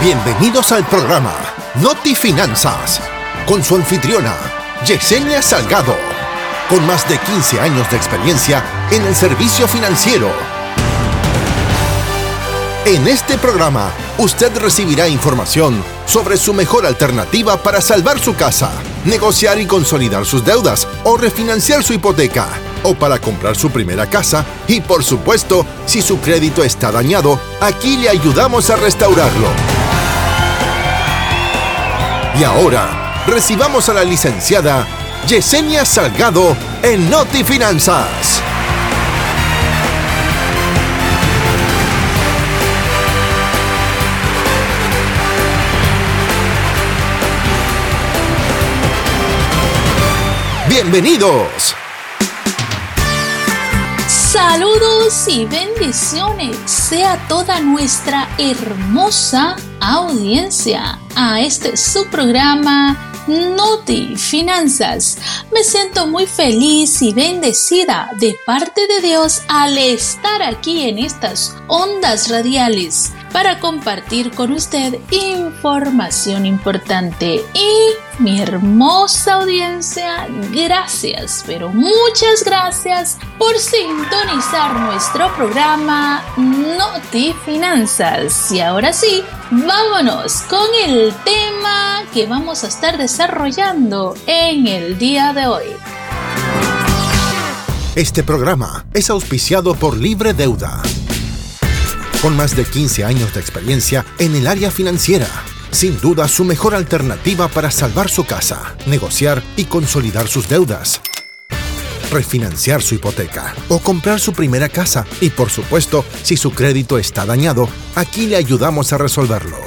Bienvenidos al programa Noti Finanzas con su anfitriona Yesenia Salgado, con más de 15 años de experiencia en el servicio financiero. En este programa, usted recibirá información sobre su mejor alternativa para salvar su casa, negociar y consolidar sus deudas o refinanciar su hipoteca o para comprar su primera casa y por supuesto, si su crédito está dañado, aquí le ayudamos a restaurarlo. Y ahora, recibamos a la licenciada Yesenia Salgado en Noti Finanzas. Bienvenidos. Saludos y bendiciones sea toda nuestra hermosa audiencia a este su programa Noti Finanzas. Me siento muy feliz y bendecida de parte de Dios al estar aquí en estas ondas radiales para compartir con usted información importante. Y mi hermosa audiencia, gracias, pero muchas gracias por sintonizar nuestro programa Noti Finanzas. Y ahora sí, vámonos con el tema que vamos a estar desarrollando en el día de hoy. Este programa es auspiciado por Libre Deuda con más de 15 años de experiencia en el área financiera. Sin duda su mejor alternativa para salvar su casa, negociar y consolidar sus deudas, refinanciar su hipoteca o comprar su primera casa. Y por supuesto, si su crédito está dañado, aquí le ayudamos a resolverlo.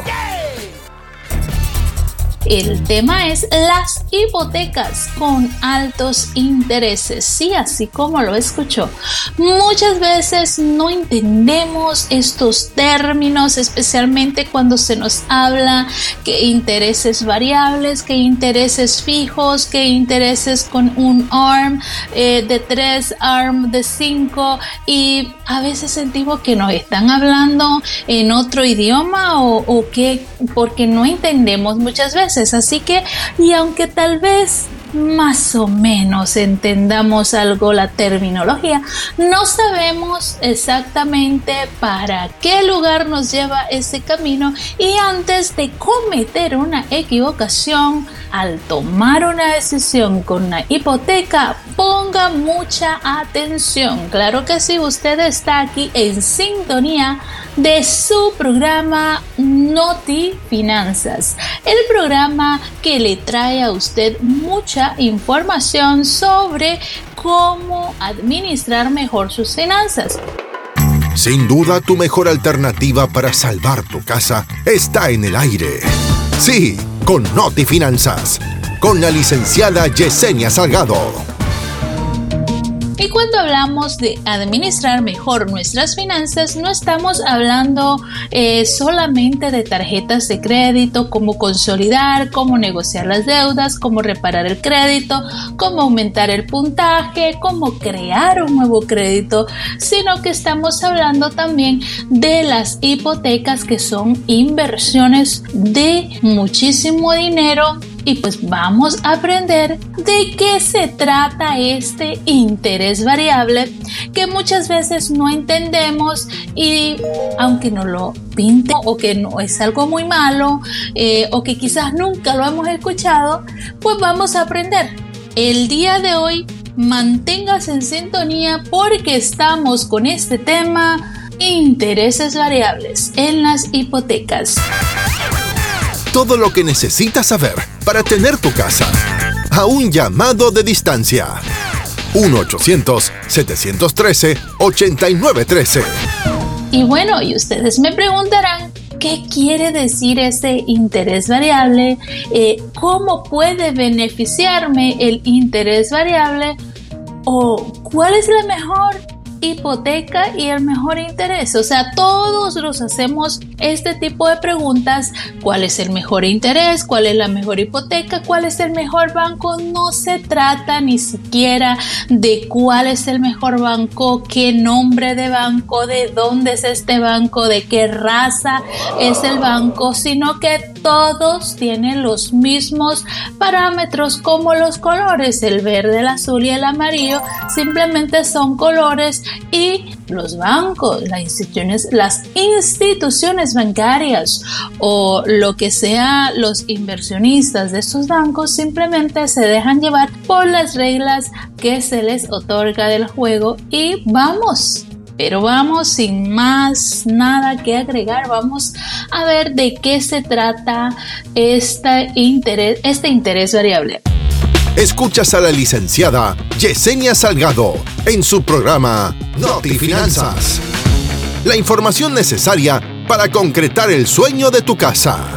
El tema es las hipotecas con altos intereses. Sí, así como lo escuchó. Muchas veces no entendemos estos términos, especialmente cuando se nos habla que intereses variables, que intereses fijos, que intereses con un ARM eh, de 3, ARM de 5 y a veces sentimos que nos están hablando en otro idioma o, o que porque no entendemos muchas veces Así que, y aunque tal vez más o menos entendamos algo la terminología, no sabemos exactamente para qué lugar nos lleva ese camino y antes de cometer una equivocación, al tomar una decisión con una hipoteca, ponga mucha atención. Claro que si usted está aquí en sintonía de su programa Noti Finanzas, el programa que le trae a usted mucha información sobre cómo administrar mejor sus finanzas. Sin duda, tu mejor alternativa para salvar tu casa está en el aire. Sí, con Noti Finanzas, con la licenciada Yesenia Salgado. Y cuando hablamos de administrar mejor nuestras finanzas, no estamos hablando eh, solamente de tarjetas de crédito, cómo consolidar, cómo negociar las deudas, cómo reparar el crédito, cómo aumentar el puntaje, cómo crear un nuevo crédito, sino que estamos hablando también de las hipotecas que son inversiones de muchísimo dinero y pues vamos a aprender de qué se trata este interés variable que muchas veces no entendemos y aunque no lo pinte o que no es algo muy malo eh, o que quizás nunca lo hemos escuchado, pues vamos a aprender. El día de hoy manténgase en sintonía porque estamos con este tema intereses variables en las hipotecas todo lo que necesitas saber para tener tu casa a un llamado de distancia. 1-800-713-8913. Y bueno, y ustedes me preguntarán, ¿qué quiere decir ese interés variable? Eh, ¿Cómo puede beneficiarme el interés variable? ¿O cuál es la mejor hipoteca y el mejor interés. O sea, todos nos hacemos este tipo de preguntas. ¿Cuál es el mejor interés? ¿Cuál es la mejor hipoteca? ¿Cuál es el mejor banco? No se trata ni siquiera de cuál es el mejor banco, qué nombre de banco, de dónde es este banco, de qué raza es el banco, sino que todos tienen los mismos parámetros como los colores, el verde, el azul y el amarillo, simplemente son colores y los bancos, las instituciones, las instituciones bancarias o lo que sea los inversionistas de estos bancos simplemente se dejan llevar por las reglas que se les otorga del juego y vamos. Pero vamos sin más nada que agregar, vamos a ver de qué se trata este interés, este interés variable. Escuchas a la licenciada Yesenia Salgado en su programa Noti Finanzas. La información necesaria para concretar el sueño de tu casa.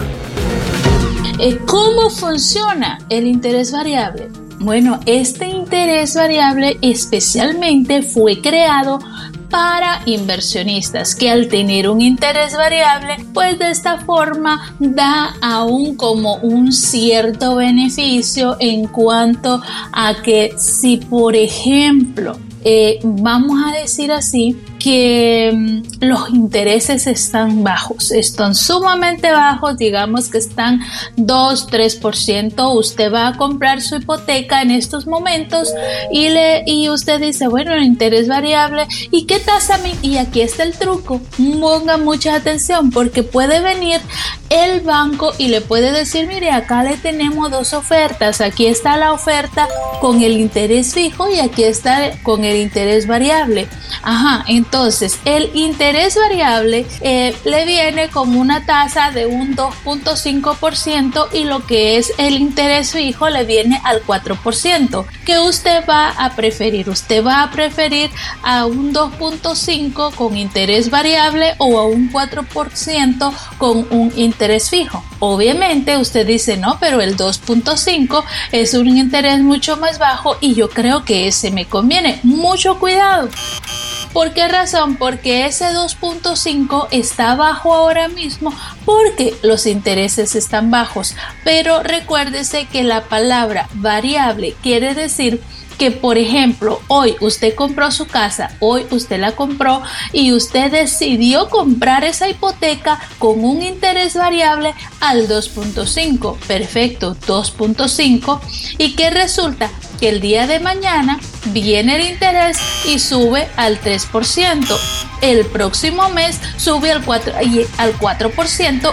¿Cómo funciona el interés variable? Bueno, este interés variable especialmente fue creado para inversionistas que al tener un interés variable pues de esta forma da aún como un cierto beneficio en cuanto a que si por ejemplo eh, vamos a decir así que mm, los intereses están bajos, están sumamente bajos, digamos que están 2, 3%, usted va a comprar su hipoteca en estos momentos y, le, y usted dice, bueno, el interés variable, ¿y qué tasa? Y aquí está el truco, ponga mucha atención porque puede venir el banco y le puede decir, mire, acá le tenemos dos ofertas, aquí está la oferta con el interés fijo y aquí está con el interés variable. Ajá, entonces entonces, el interés variable eh, le viene como una tasa de un 2.5% y lo que es el interés fijo le viene al 4%. ¿Qué usted va a preferir? ¿Usted va a preferir a un 2.5 con interés variable o a un 4% con un interés fijo? Obviamente usted dice, no, pero el 2.5 es un interés mucho más bajo y yo creo que ese me conviene. Mucho cuidado. ¿Por qué razón? Porque ese 2.5 está bajo ahora mismo porque los intereses están bajos. Pero recuérdese que la palabra variable quiere decir que por ejemplo hoy usted compró su casa, hoy usted la compró y usted decidió comprar esa hipoteca con un interés variable al 2.5, perfecto, 2.5 y que resulta que el día de mañana viene el interés y sube al 3%. El próximo mes sube al 4%, al 4%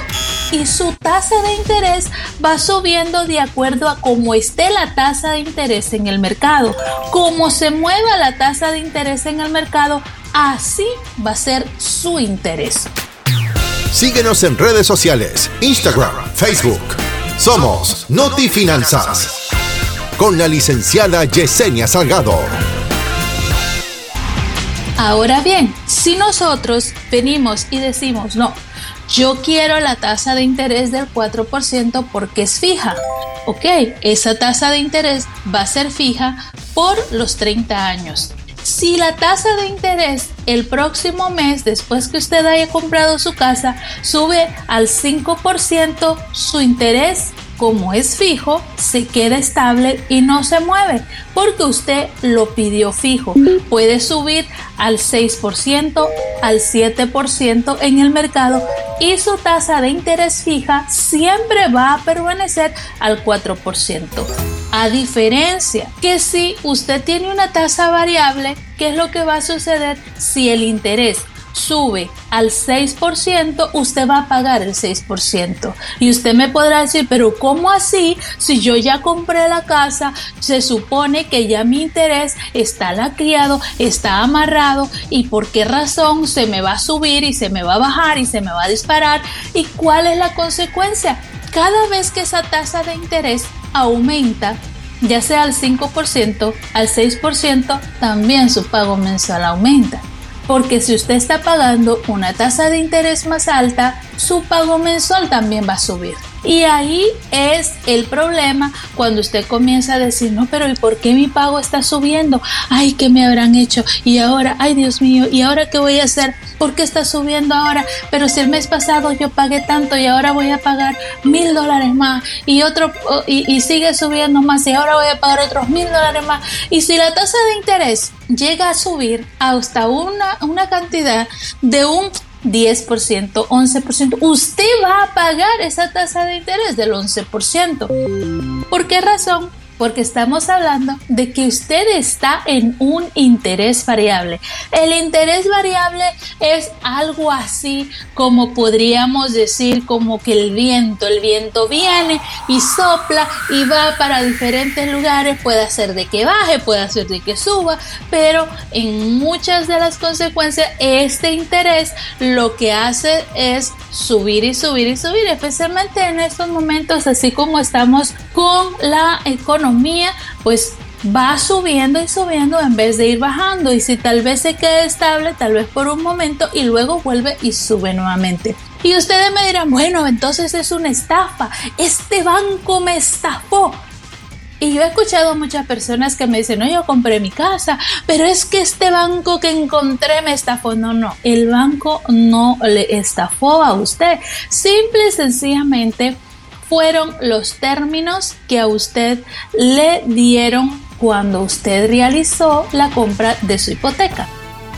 y su tasa de interés va subiendo de acuerdo a cómo esté la tasa de interés en el mercado. Como se mueva la tasa de interés en el mercado, así va a ser su interés. Síguenos en redes sociales, Instagram, Facebook. Somos Noti Finanzas con la licenciada Yesenia Salgado. Ahora bien, si nosotros venimos y decimos, no, yo quiero la tasa de interés del 4% porque es fija. Ok, esa tasa de interés va a ser fija por los 30 años. Si la tasa de interés el próximo mes, después que usted haya comprado su casa, sube al 5%, su interés como es fijo, se queda estable y no se mueve porque usted lo pidió fijo. Puede subir al 6%, al 7% en el mercado y su tasa de interés fija siempre va a permanecer al 4%. A diferencia que si usted tiene una tasa variable, ¿qué es lo que va a suceder si el interés sube al 6%, usted va a pagar el 6%. Y usted me podrá decir, pero ¿cómo así? Si yo ya compré la casa, se supone que ya mi interés está lacriado, está amarrado y por qué razón se me va a subir y se me va a bajar y se me va a disparar. ¿Y cuál es la consecuencia? Cada vez que esa tasa de interés aumenta, ya sea al 5%, al 6%, también su pago mensual aumenta porque si usted está pagando una tasa de interés más alta, su pago mensual también va a subir. Y ahí es el problema cuando usted comienza a decir, no, pero ¿y por qué mi pago está subiendo? Ay, ¿qué me habrán hecho? Y ahora, ay Dios mío, ¿y ahora qué voy a hacer? ¿Por qué está subiendo ahora? Pero si el mes pasado yo pagué tanto y ahora voy a pagar mil dólares más y otro y, sigue subiendo más y ahora voy a pagar otros mil dólares más. Y si la tasa de interés llega a subir hasta una, una cantidad de un 10%, 11%, usted va a pagar esa tasa de interés del 11%. ¿Por qué razón? Porque estamos hablando de que usted está en un interés variable. El interés variable es algo así como podríamos decir como que el viento, el viento viene y sopla y va para diferentes lugares, puede hacer de que baje, puede hacer de que suba, pero en muchas de las consecuencias este interés lo que hace es subir y subir y subir, especialmente en estos momentos así como estamos con la economía pues va subiendo y subiendo en vez de ir bajando y si tal vez se queda estable, tal vez por un momento y luego vuelve y sube nuevamente. Y ustedes me dirán, bueno, entonces es una estafa, este banco me estafó. Y yo he escuchado a muchas personas que me dicen, no, yo compré mi casa, pero es que este banco que encontré me estafó. No, no, el banco no le estafó a usted. Simple y sencillamente fueron los términos que a usted le dieron cuando usted realizó la compra de su hipoteca.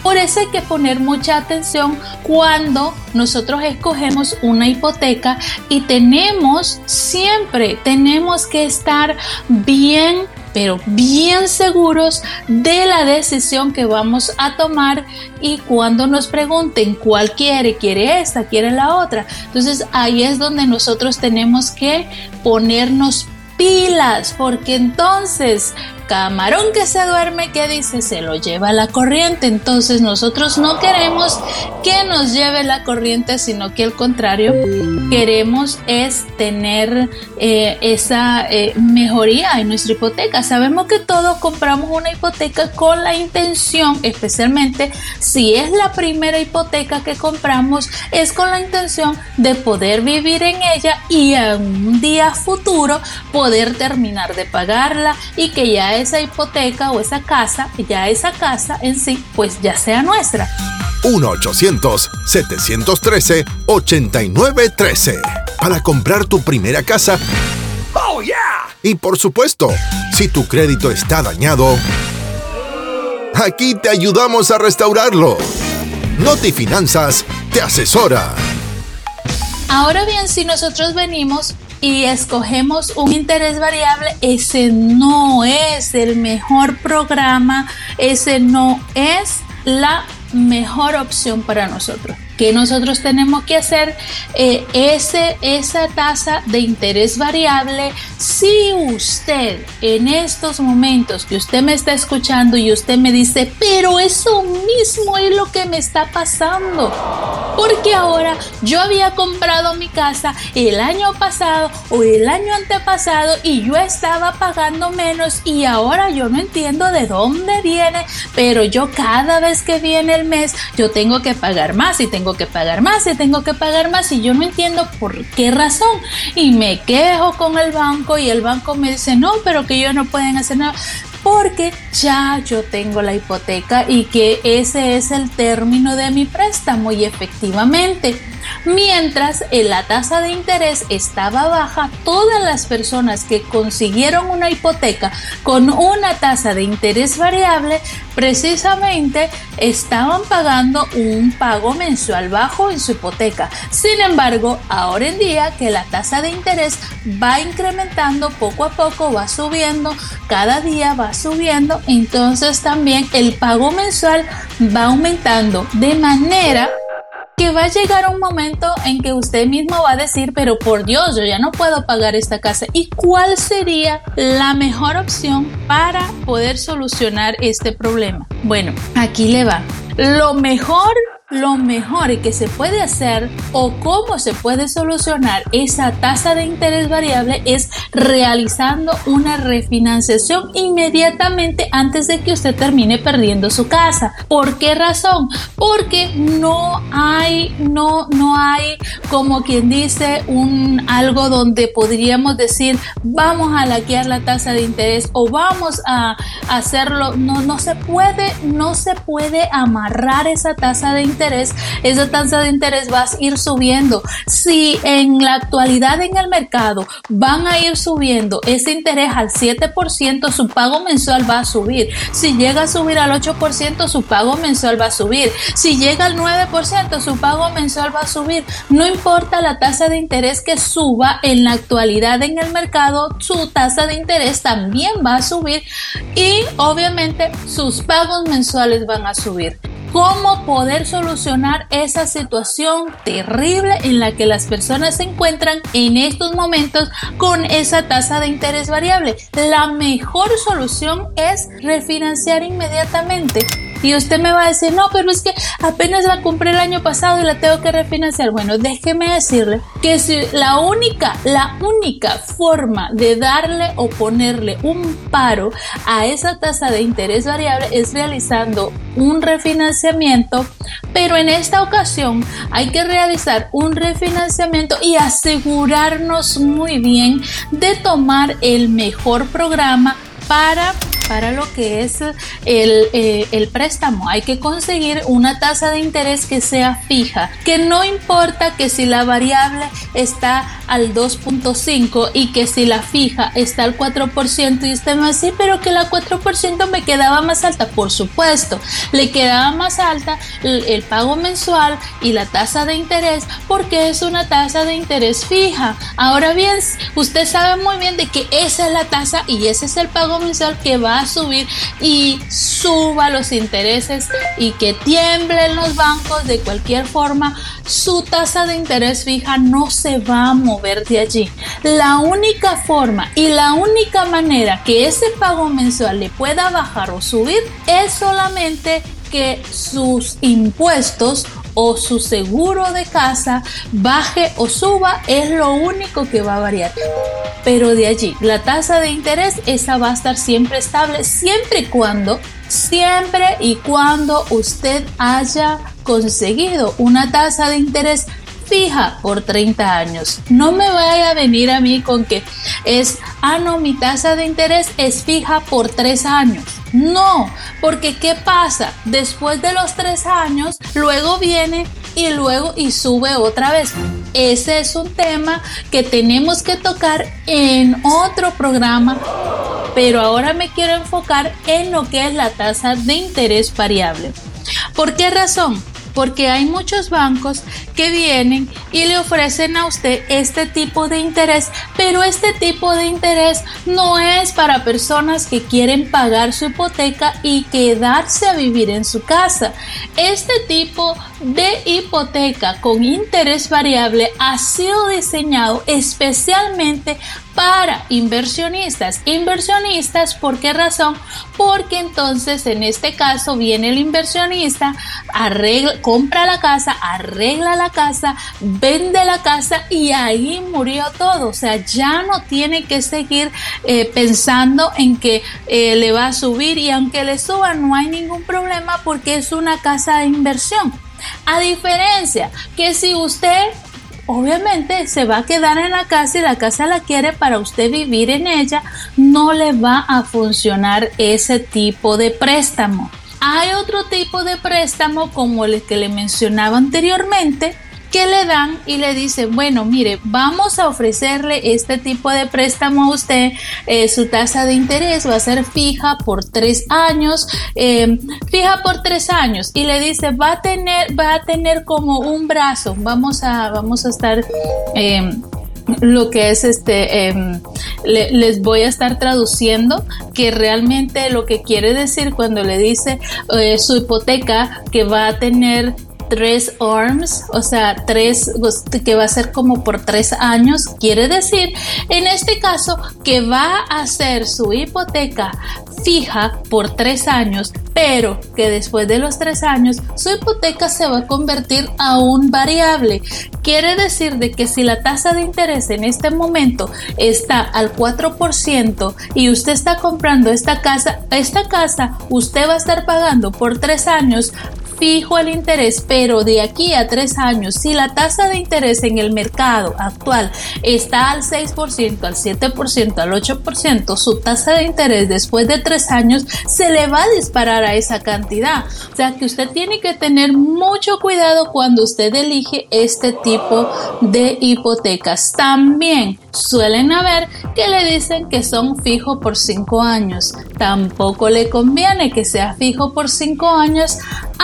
Por eso hay que poner mucha atención cuando nosotros escogemos una hipoteca y tenemos siempre, tenemos que estar bien pero bien seguros de la decisión que vamos a tomar y cuando nos pregunten cuál quiere, quiere esta, quiere la otra. Entonces ahí es donde nosotros tenemos que ponernos pilas porque entonces camarón que se duerme, ¿qué dice? Se lo lleva la corriente. Entonces nosotros no queremos que nos lleve la corriente, sino que al contrario, queremos es tener eh, esa eh, mejoría en nuestra hipoteca. Sabemos que todos compramos una hipoteca con la intención, especialmente si es la primera hipoteca que compramos, es con la intención de poder vivir en ella y en un día futuro poder terminar de pagarla y que ya esa hipoteca o esa casa, ya esa casa en sí, pues ya sea nuestra. 1-800-713-8913 para comprar tu primera casa. ¡Oh, yeah! Y por supuesto, si tu crédito está dañado, aquí te ayudamos a restaurarlo. Noti Finanzas te asesora. Ahora bien, si nosotros venimos y escogemos un interés variable, ese no es el mejor programa, ese no es la mejor opción para nosotros que nosotros tenemos que hacer eh, ese, esa tasa de interés variable si usted en estos momentos que usted me está escuchando y usted me dice, pero eso mismo es lo que me está pasando. Porque ahora yo había comprado mi casa el año pasado o el año antepasado y yo estaba pagando menos y ahora yo no entiendo de dónde viene, pero yo cada vez que viene el mes yo tengo que pagar más y tengo tengo que pagar más y tengo que pagar más y yo no entiendo por qué razón. Y me quejo con el banco y el banco me dice, no, pero que ellos no pueden hacer nada porque ya yo tengo la hipoteca y que ese es el término de mi préstamo y efectivamente Mientras la tasa de interés estaba baja, todas las personas que consiguieron una hipoteca con una tasa de interés variable precisamente estaban pagando un pago mensual bajo en su hipoteca. Sin embargo, ahora en día que la tasa de interés va incrementando poco a poco, va subiendo, cada día va subiendo, entonces también el pago mensual va aumentando de manera que va a llegar un momento en que usted mismo va a decir, pero por Dios, yo ya no puedo pagar esta casa. ¿Y cuál sería la mejor opción para poder solucionar este problema? Bueno, aquí le va. Lo mejor lo mejor que se puede hacer o cómo se puede solucionar esa tasa de interés variable es realizando una refinanciación inmediatamente antes de que usted termine perdiendo su casa. ¿Por qué razón? Porque no hay, no, no hay como quien dice un algo donde podríamos decir vamos a laquear la tasa de interés o vamos a hacerlo. No, no se puede, no se puede amarrar esa tasa de interés. Esa tasa de interés va a ir subiendo. Si en la actualidad en el mercado van a ir subiendo ese interés al 7%, su pago mensual va a subir. Si llega a subir al 8%, su pago mensual va a subir. Si llega al 9%, su pago mensual va a subir. No importa la tasa de interés que suba en la actualidad en el mercado, su tasa de interés también va a subir y obviamente sus pagos mensuales van a subir cómo poder solucionar esa situación terrible en la que las personas se encuentran en estos momentos con esa tasa de interés variable. La mejor solución es refinanciar inmediatamente. Y usted me va a decir, no, pero es que apenas la compré el año pasado y la tengo que refinanciar. Bueno, déjeme decirle que la única, la única forma de darle o ponerle un paro a esa tasa de interés variable es realizando un refinanciamiento, pero en esta ocasión hay que realizar un refinanciamiento y asegurarnos muy bien de tomar el mejor programa para para lo que es el, eh, el, préstamo. Hay que conseguir una tasa de interés que sea fija, que no importa que si la variable está al 2.5 y que si la fija está al 4% y usted me dice, pero que la 4% me quedaba más alta. Por supuesto, le quedaba más alta el, el pago mensual y la tasa de interés porque es una tasa de interés fija. Ahora bien, usted sabe muy bien de que esa es la tasa y ese es el pago mensual que va a subir y suba los intereses y que tiemblen los bancos de cualquier forma, su tasa de interés fija no se va a mover de allí. La única forma y la única manera que ese pago mensual le pueda bajar o subir es solamente que sus impuestos o su seguro de casa baje o suba es lo único que va a variar. Pero de allí, la tasa de interés, esa va a estar siempre estable, siempre y cuando, siempre y cuando usted haya conseguido una tasa de interés fija por 30 años. No me vaya a venir a mí con que es, ah, no, mi tasa de interés es fija por 3 años. No, porque ¿qué pasa? Después de los 3 años, luego viene y luego y sube otra vez. Ese es un tema que tenemos que tocar en otro programa, pero ahora me quiero enfocar en lo que es la tasa de interés variable. ¿Por qué razón? Porque hay muchos bancos que vienen y le ofrecen a usted este tipo de interés, pero este tipo de interés no es para personas que quieren pagar su hipoteca y quedarse a vivir en su casa. Este tipo de hipoteca con interés variable ha sido diseñado especialmente para inversionistas. Inversionistas, ¿por qué razón? Porque entonces en este caso viene el inversionista, arregla, compra la casa, arregla la casa, vende la casa y ahí murió todo. O sea, ya no tiene que seguir eh, pensando en que eh, le va a subir y aunque le suba no hay ningún problema porque es una casa de inversión. A diferencia que si usted obviamente se va a quedar en la casa y la casa la quiere para usted vivir en ella, no le va a funcionar ese tipo de préstamo. Hay otro tipo de préstamo como el que le mencionaba anteriormente, que le dan y le dicen, bueno, mire, vamos a ofrecerle este tipo de préstamo a usted, eh, su tasa de interés va a ser fija por tres años, em, fija por tres años y le dice, va a tener, va a tener como un brazo, vamos a, vamos a estar... Em, lo que es este, em, les voy a estar traduciendo que realmente lo que quiere decir cuando le dice eh, su hipoteca que va a tener tres arms, o sea, tres que va a ser como por tres años, quiere decir en este caso que va a ser su hipoteca fija por tres años, pero que después de los tres años su hipoteca se va a convertir a un variable. Quiere decir de que si la tasa de interés en este momento está al 4% y usted está comprando esta casa, esta casa usted va a estar pagando por tres años fijo el interés, pero de aquí a tres años, si la tasa de interés en el mercado actual está al 6%, al 7%, al 8%, su tasa de interés después de tres años se le va a disparar a esa cantidad. O sea que usted tiene que tener mucho cuidado cuando usted elige este tipo de hipotecas. También suelen haber que le dicen que son fijo por cinco años. Tampoco le conviene que sea fijo por cinco años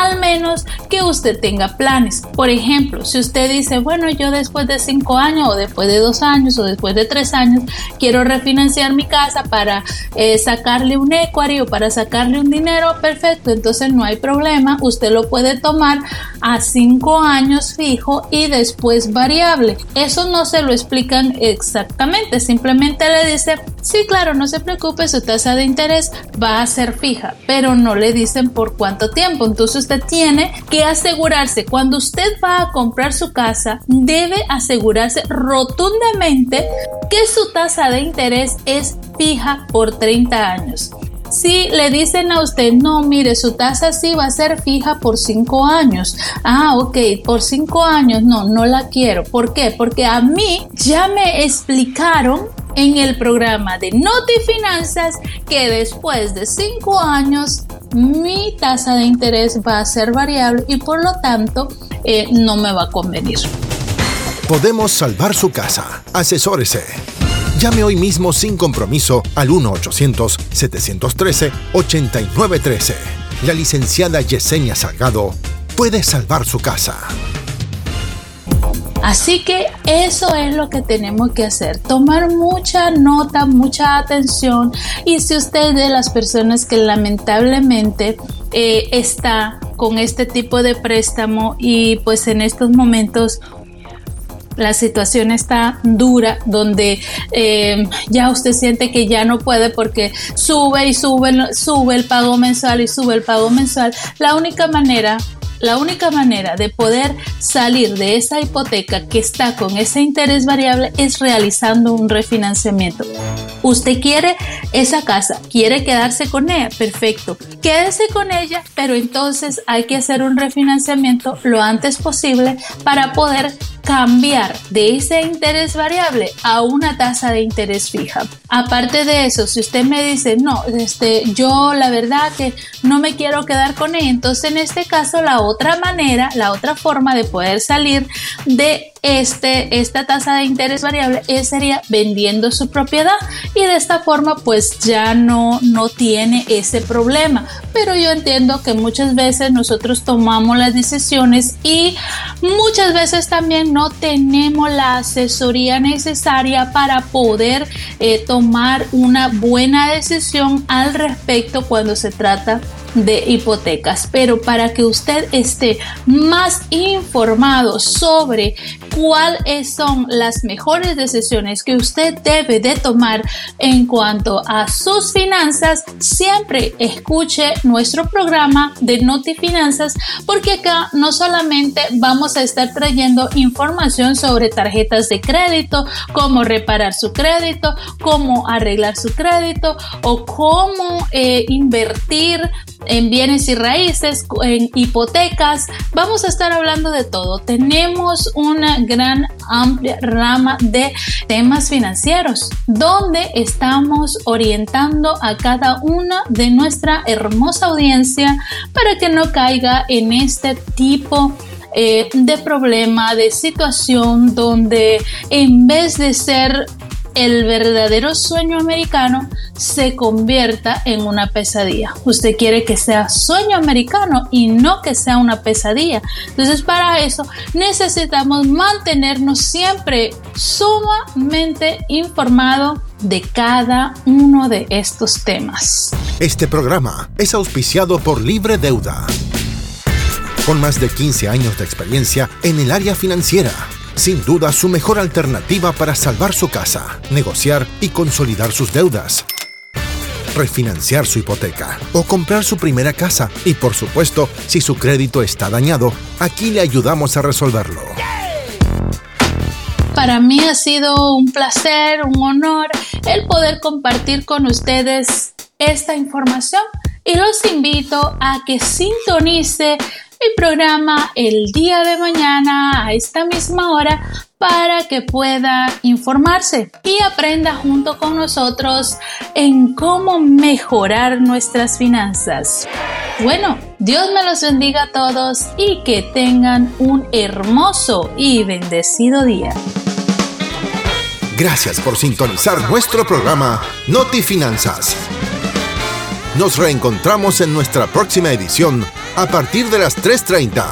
al menos que usted tenga planes. Por ejemplo, si usted dice, bueno, yo después de cinco años o después de dos años o después de tres años quiero refinanciar mi casa para eh, sacarle un equity o para sacarle un dinero, perfecto, entonces no hay problema, usted lo puede tomar a cinco años fijo y después variable. Eso no se lo explican exactamente, simplemente le dice, sí, claro, no se preocupe, su tasa de interés va a ser fija, pero no le dicen por cuánto tiempo. Entonces tiene que asegurarse, cuando usted va a comprar su casa, debe asegurarse rotundamente que su tasa de interés es fija por 30 años. Si le dicen a usted, no, mire, su tasa sí va a ser fija por 5 años. Ah, ok, por 5 años, no, no la quiero. ¿Por qué? Porque a mí ya me explicaron en el programa de Notifinanzas que después de 5 años mi tasa de interés va a ser variable y por lo tanto eh, no me va a convenir. Podemos salvar su casa. Asesórese. Llame hoy mismo sin compromiso al 1-800-713-8913. La licenciada Yesenia Salgado puede salvar su casa. Así que eso es lo que tenemos que hacer, tomar mucha nota, mucha atención y si usted de las personas que lamentablemente eh, está con este tipo de préstamo y pues en estos momentos la situación está dura, donde eh, ya usted siente que ya no puede porque sube y sube, sube el pago mensual y sube el pago mensual. La única manera la única manera de poder salir de esa hipoteca que está con ese interés variable es realizando un refinanciamiento. Usted quiere esa casa, quiere quedarse con ella, perfecto. Quédese con ella, pero entonces hay que hacer un refinanciamiento lo antes posible para poder cambiar de ese interés variable a una tasa de interés fija. Aparte de eso, si usted me dice, no, este, yo la verdad que no me quiero quedar con ella, entonces en este caso la otra manera, la otra forma de poder salir de este, esta tasa de interés variable sería vendiendo su propiedad y de esta forma pues ya no, no tiene ese problema. Pero yo entiendo que muchas veces nosotros tomamos las decisiones y muchas veces también no tenemos la asesoría necesaria para poder eh, tomar una buena decisión al respecto cuando se trata de hipotecas. Pero para que usted esté más informado sobre cuáles son las mejores decisiones que usted debe de tomar en cuanto a sus finanzas, siempre escuche nuestro programa de Notifinanzas porque acá no solamente vamos a estar trayendo información sobre tarjetas de crédito, cómo reparar su crédito, cómo arreglar su crédito o cómo eh, invertir en bienes y raíces, en hipotecas. Vamos a estar hablando de todo. Tenemos una gran amplia rama de temas financieros donde estamos orientando a cada una de nuestra hermosa audiencia para que no caiga en este tipo eh, de problema, de situación donde en vez de ser el verdadero sueño americano se convierta en una pesadilla. Usted quiere que sea sueño americano y no que sea una pesadilla. Entonces para eso necesitamos mantenernos siempre sumamente informados de cada uno de estos temas. Este programa es auspiciado por Libre Deuda Con más de 15 años de experiencia en el área financiera, sin duda su mejor alternativa para salvar su casa, negociar y consolidar sus deudas refinanciar su hipoteca o comprar su primera casa. Y por supuesto, si su crédito está dañado, aquí le ayudamos a resolverlo. Para mí ha sido un placer, un honor el poder compartir con ustedes esta información y los invito a que sintonice el programa el día de mañana a esta misma hora para que pueda informarse y aprenda junto con nosotros en cómo mejorar nuestras finanzas. Bueno, Dios me los bendiga a todos y que tengan un hermoso y bendecido día. Gracias por sintonizar nuestro programa Noti Finanzas. Nos reencontramos en nuestra próxima edición a partir de las 3.30.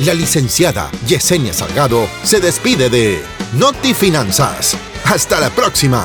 La licenciada Yesenia Salgado se despide de Noti Finanzas. Hasta la próxima.